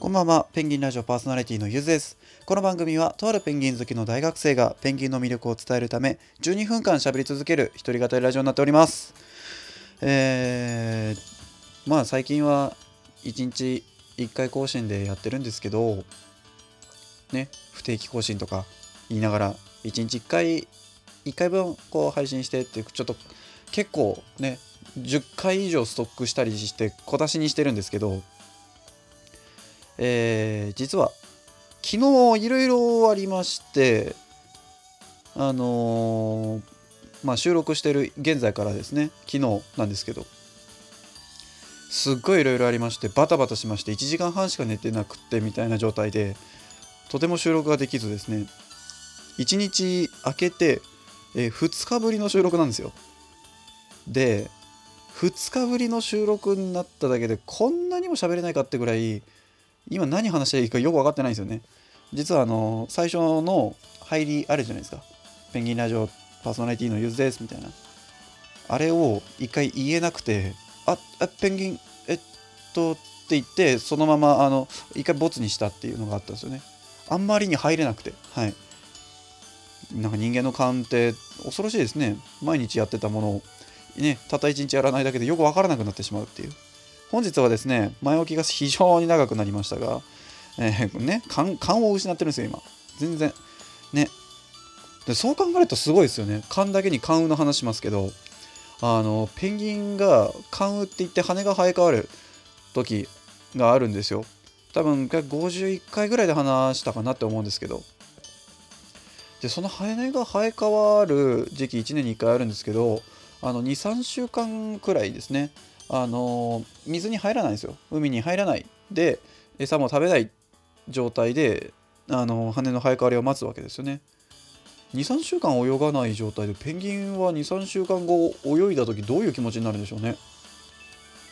こんばんは、ペンギンラジオパーソナリティのゆずです。この番組は、とあるペンギン好きの大学生がペンギンの魅力を伝えるため、12分間喋り続ける一人語りラジオになっております。えー、まあ最近は1日1回更新でやってるんですけど、ね、不定期更新とか言いながら、1日1回、1回分こう配信してって、ちょっと結構ね、10回以上ストックしたりして小出しにしてるんですけど、えー実は昨日いろいろありましてあのーまあ収録してる現在からですね昨日なんですけどすっごいいろいろありましてバタバタしまして1時間半しか寝てなくてみたいな状態でとても収録ができずですね1日空けて、え2日ぶりの収録なんですよ。で2日ぶりの収録になっただけでこんなにも喋れないかってぐらい今何話していいかよく分かってないんですよね。実はあの最初の入りあるじゃないですか。ペンギンラジオパーソナリティのゆずですみたいな。あれを一回言えなくてああペンギンえっとって言ってそのままあの一回ボツにしたっていうのがあったんですよね。あんまりに入れなくて。はい。なんか人間の勘って恐ろしいですね。毎日やってたものをねたった一日やらないだけでよく分からなくなってしまうっていう。本日はですね前置きが非常に長くなりましたが、えーね勘を失ってるんですよ今。全然ね。でそう考えるとすごいですよね。勘だけに関羽の話しますけどあのペンギンが関羽って言って羽が生え変わる時があるんですよ。多分51回ぐらいで話したかなって思うんですけど。でその羽が生え変わる時期1年に1回あるんですけどあの23週間くらいですね。あの水に入らないんですよ。海に入らない。で餌も食べない状態であの羽の生え変わりを待つわけですよね。23週間泳がない状態でペンギンは23週間後泳いだ時どういう気持ちになるんでしょうね。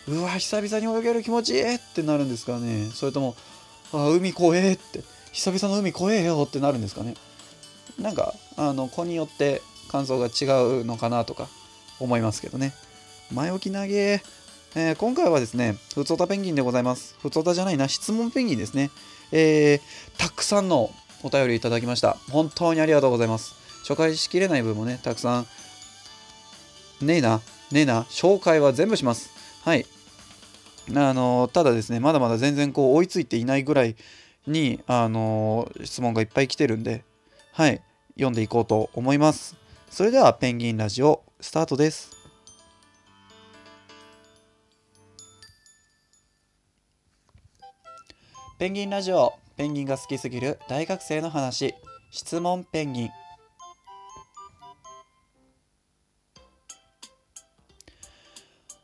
うわ久々に泳げる気持ち！いいってなるんですかね。それともあ海怖えって久々の海怖えよってなるんですかね。なんかあの子によって感想が違うのかなとか思いますけどね。前置き投げえー今回はですね、ふつおたペンギンでございます。ふつおたじゃないな、質問ペンギンですね。えーたくさんのお便りいただきました。本当にありがとうございます。紹介しきれない分もね、たくさん、ねえな、ねえな、紹介は全部します。はい。あのただですね、まだまだ全然こう追いついていないぐらいに、あの質問がいっぱい来てるんで、はい、読んでいこうと思います。それでは、ペンギンラジオ、スタートです。ペンギンラジオペンギンが好きすぎる大学生の話。質問ペンギン。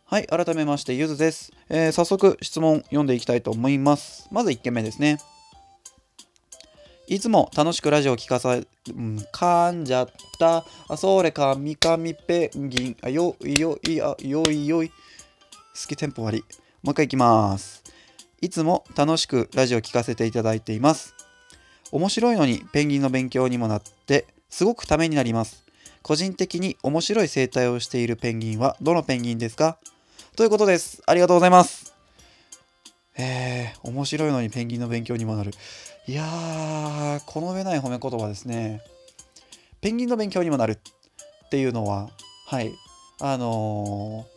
はい改めましてゆずです、えー早速質問読んでいきたいと思います。まず1件目ですね。いつも楽しくラジオを聞かさ、うん、噛んじゃった。あそれかみかみペンギン。あよいよいあよいよい。好きテンポ悪いもう一回いきます。いつも楽しくラジオ聞かせていただいています。面白いのにペンギンの勉強にもなってすごくためになります。個人的に面白い生態をしているペンギンはどのペンギンですか？ということです。ありがとうございます。えー、面白いのにペンギンの勉強にもなる。いやー、この上ない褒め言葉ですね。ペンギンの勉強にもなるっていうのは、はい、あのー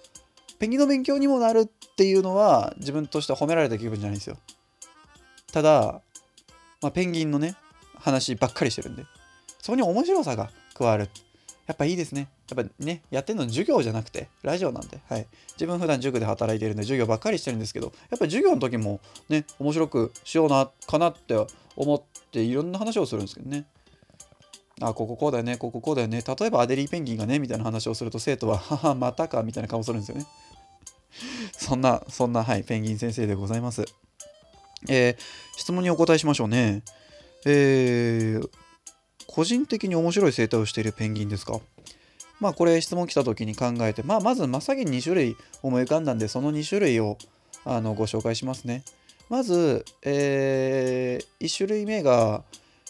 ペンギンの勉強にもなるっていうのは自分としては褒められた気分じゃないんですよ。ただ、まあ、ペンギンのね話ばっかりしてるんで。そこに面白さが加わる。やっぱいいですね。やっぱねやってるの授業じゃなくてラジオなんで、はい、自分普段塾で働いてるんで授業ばっかりしてるんですけどやっぱり授業の時もね面白くしようなかなって思っていろんな話をするんですけどね。あこここうだよねこここうだよね。例えばアデリーペンギンがねみたいな話をすると生徒は「ははまたか」みたいな顔するんですよね。そんな、そんな、はい、ペンギン先生でございます。えー質問にお答えしましょうね。えー個人的に面白い生態をしているペンギンですか？まあこれ質問来た時に考えて、まあまず真っ先に2種類思い浮かんだんで、その2種類をあのご紹介しますね。まず、え1種類目が、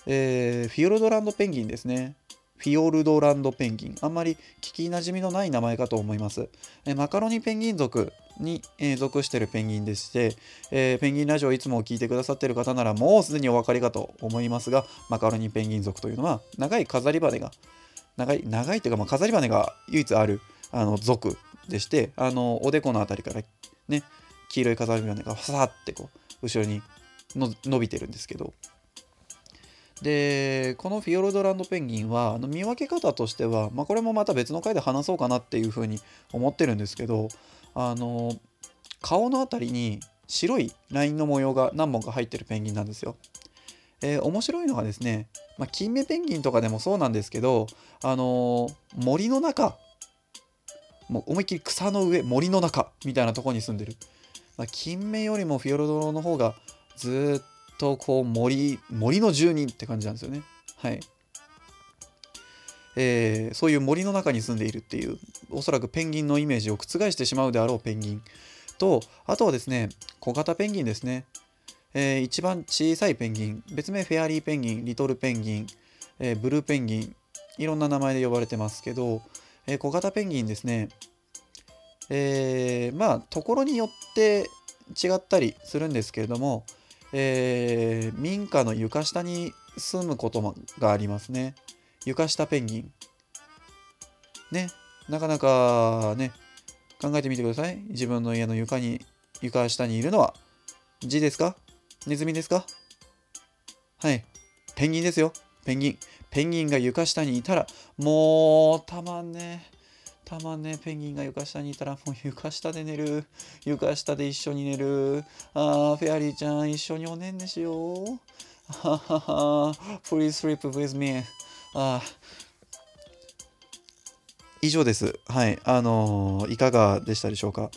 えーフィヨルドランドペンギンですね。フィヨルドランドペンギン。あんまり聞きなじみのない名前かと思います。えマカロニペンギン属に、え属しているペンギンでして、えーペンギンラジオいつも聞いてくださっている方ならもうすでにお分かりかと思いますがマカロニペンギン族というのは長い飾り羽が長い長いというか、まあ、飾り羽が唯一あるあの族でしてあのおでこのあたりからね黄色い飾り羽がファサってこう後ろにの伸びてるんですけどでこのフィヨルドランドペンギンはあの見分け方としては、まあ、これもまた別の回で話そうかなっていうふうに思ってるんですけどあの顔のあたりに白いラインの模様が何本か入ってるペンギンなんですよ。えー面白いのがですね、まあ、金目ペンギンとかでもそうなんですけど、あの森の中もう思いっきり草の上森の中みたいなとこに住んでる、まあ、金目よりもフィヨルドの方がずーっとこう森森の住人って感じなんですよね。はい。えーそういう森の中に住んでいるっていうおそらくペンギンのイメージを覆してしまうであろうペンギンとあとはですね小型ペンギンですね。えー一番小さいペンギン別名フェアリーペンギンリトルペンギン、えーブルーペンギンいろんな名前で呼ばれてますけど、え小型ペンギンですね。えまあところによって違ったりするんですけれども、えー民家の床下に住むことがありますね床下ペンギンねなかなかね考えてみてください自分の家の床に床下にいるのは字ですか？ネズミですか？はい。ペンギンですよ。ペンギン。ペンギンが床下にいたら、もう、たまんね。まね。ペンギンが床下にいたら、もう床下で寝る。床下で一緒に寝る。あー、フェアリーちゃん、一緒におねんねしよう。ははは。Please sleep with me. あ以上です。はい。あのーいかがでしたでしょうか？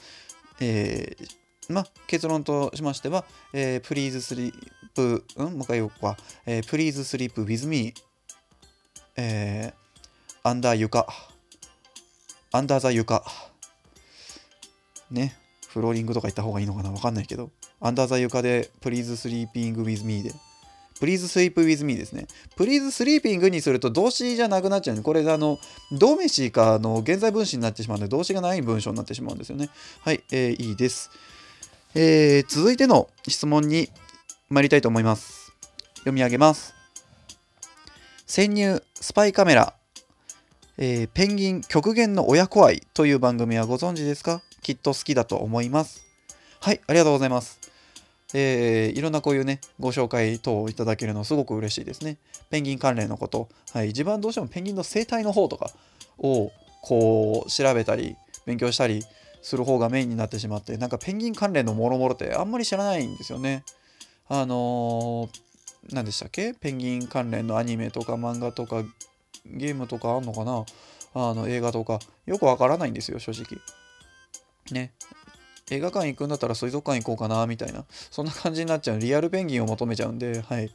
えーま、結論としましては、えー、Please sleep、うん？もう一回言おうか。えー、Please sleep with me、えー、under 床、under the 床。ね、フローリングとか言った方がいいのかな？わかんないけど、under the 床で Please sleeping with me で。Please sleep with me ですね。Please sleeping にすると動詞じゃなくなっちゃうね。これあの、動名詞かの現在分詞になってしまうので、動詞がない文章になってしまうんですよね。はい、えーいいです。えー続いての質問に参りたいと思います。読み上げます。潜入スパイカメラ、えーペンギン極限の親子愛という番組はご存知ですか？きっと好きだと思います。はい、ありがとうございます。えーいろんなこういうね、ご紹介等をいただけるのすごく嬉しいですね。ペンギン関連のこと、はい、自分はどうしてもペンギンの生態の方とかをこう調べたり勉強したりする方がメインになってしまってなんかペンギン関連のもろもろってあんまり知らないんですよね。あのー何でしたっけ？ペンギン関連のアニメとか漫画とかゲームとかあんのかな？あの映画とかよくわからないんですよ正直。ね。映画館行くんだったら水族館行こうかなみたいなそんな感じになっちゃうリアルペンギンを求めちゃうんではい。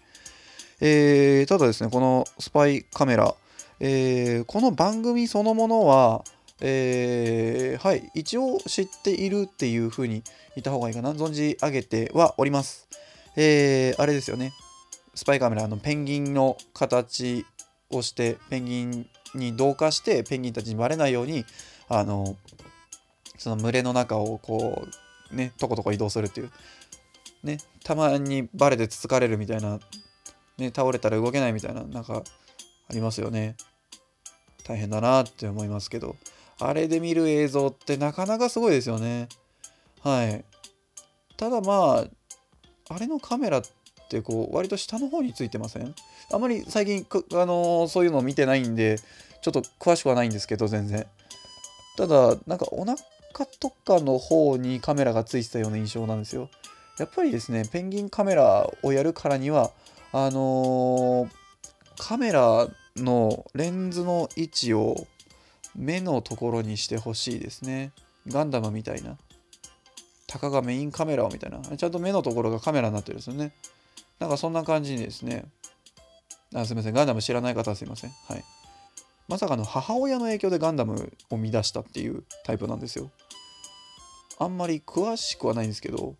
えーただですねこのスパイカメラ、えーこの番組そのものはえーはい、一応知っているっていう風に言った方がいいかな。存じ上げてはおります。えーあれですよね。スパイカメラのペンギンの形をして、ペンギンに同化して、ペンギンたちにバレないように、あの、その群れの中をこう、ね、とことこ移動するっていう。ね、たまにバレてつつかれるみたいな、ね、倒れたら動けないみたいな、なんかありますよね。大変だなって思いますけど。あれで見る映像ってなかなかすごいですよね。はい。ただまあ、あれのカメラってこう割と下の方についてません？あまり最近、あのーそういうのを見てないんで、ちょっと詳しくはないんですけど、全然。ただ、なんかお腹とかの方にカメラがついてたような印象なんですよ。やっぱりですね、ペンギンカメラをやるからには、あのーカメラのレンズの位置を目のところにしてほしいですね。ガンダムみたいな。たかがメインカメラをみたいな。ちゃんと目のところがカメラになってるんですよね。なんかそんな感じにですね。あすみません。ガンダム知らない方はすいません。はい。まさかの母親の影響でガンダムを見出したっていうタイプなんですよ。あんまり詳しくはないんですけど、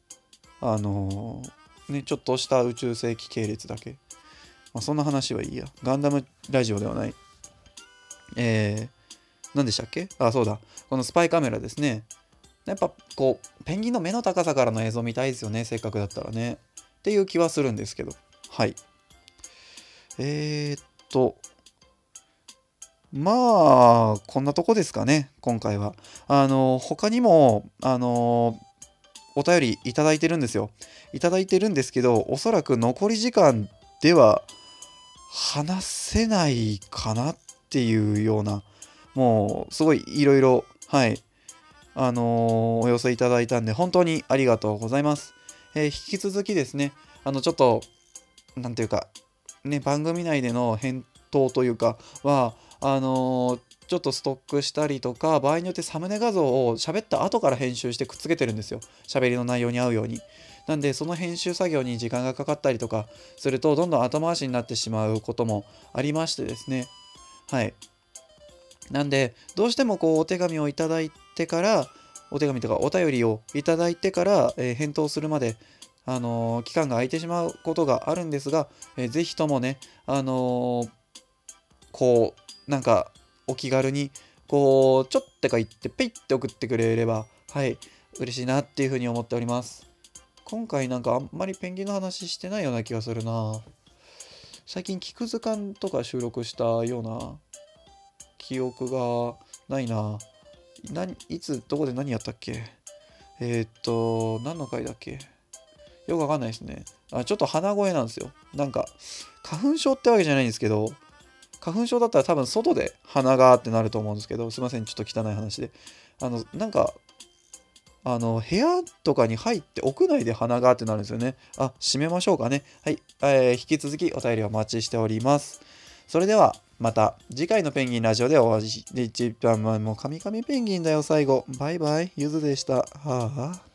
あのーね、ちょっとした宇宙世紀系列だけ。まあ、そんな話はいいや。ガンダムラジオではない。えー、何でしたっけ？あ、そうだ。このスパイカメラですね。やっぱこうペンギンの目の高さからの映像見たいですよねせっかくだったらねっていう気はするんですけど。はい。えー、っとまあこんなとこですかね今回は。あの他にもあのお便りいただいてるんですよ。いただいてるんですけどおそらく残り時間では話せないかなっていうようなもうすごいいろいろはいあの、お寄せいただいたんで本当にありがとうございます、えー、引き続きですねあのちょっと何ていうかね番組内での返答というかはあのー、ちょっとストックしたりとか場合によってサムネ画像を喋った後から編集してくっつけてるんですよ。喋りの内容に合うように。なんでその編集作業に時間がかかったりとかするとどんどん後回しになってしまうこともありましてですね。はい。なんでどうしてもこうお手紙をいただいてからお手紙とかお便りをいただいてから、えー、返答するまであのー、期間が空いてしまうことがあるんですが、えー、ぜひともね、あのー、こう、なんか、お気軽に、こう、ちょってか言って、ペイって送ってくれれば、はい、嬉しいなっていうふうに思っております。今回なんかあんまりペンギンの話してないような気がするな。最近、菊図鑑とか収録したような記憶がないな。何いつ、どこで何やったっけ？えー、っと、何の回だっけ？よくわかんないですね。あちょっと鼻声なんですよ。なんか、花粉症ってわけじゃないんですけど、花粉症だったら多分外で鼻がってなると思うんですけど、すいません、ちょっと汚い話で。あの、なんか、あの、部屋とかに入って屋内で鼻がってなるんですよね。あ、閉めましょうかね。はい。えー、引き続きお便りお待ちしております。それでは、また次回のペンギンラジオでお会いし、一番もうカミカミペンギンだよ、最後。バイバイ、ゆずでした。はあ。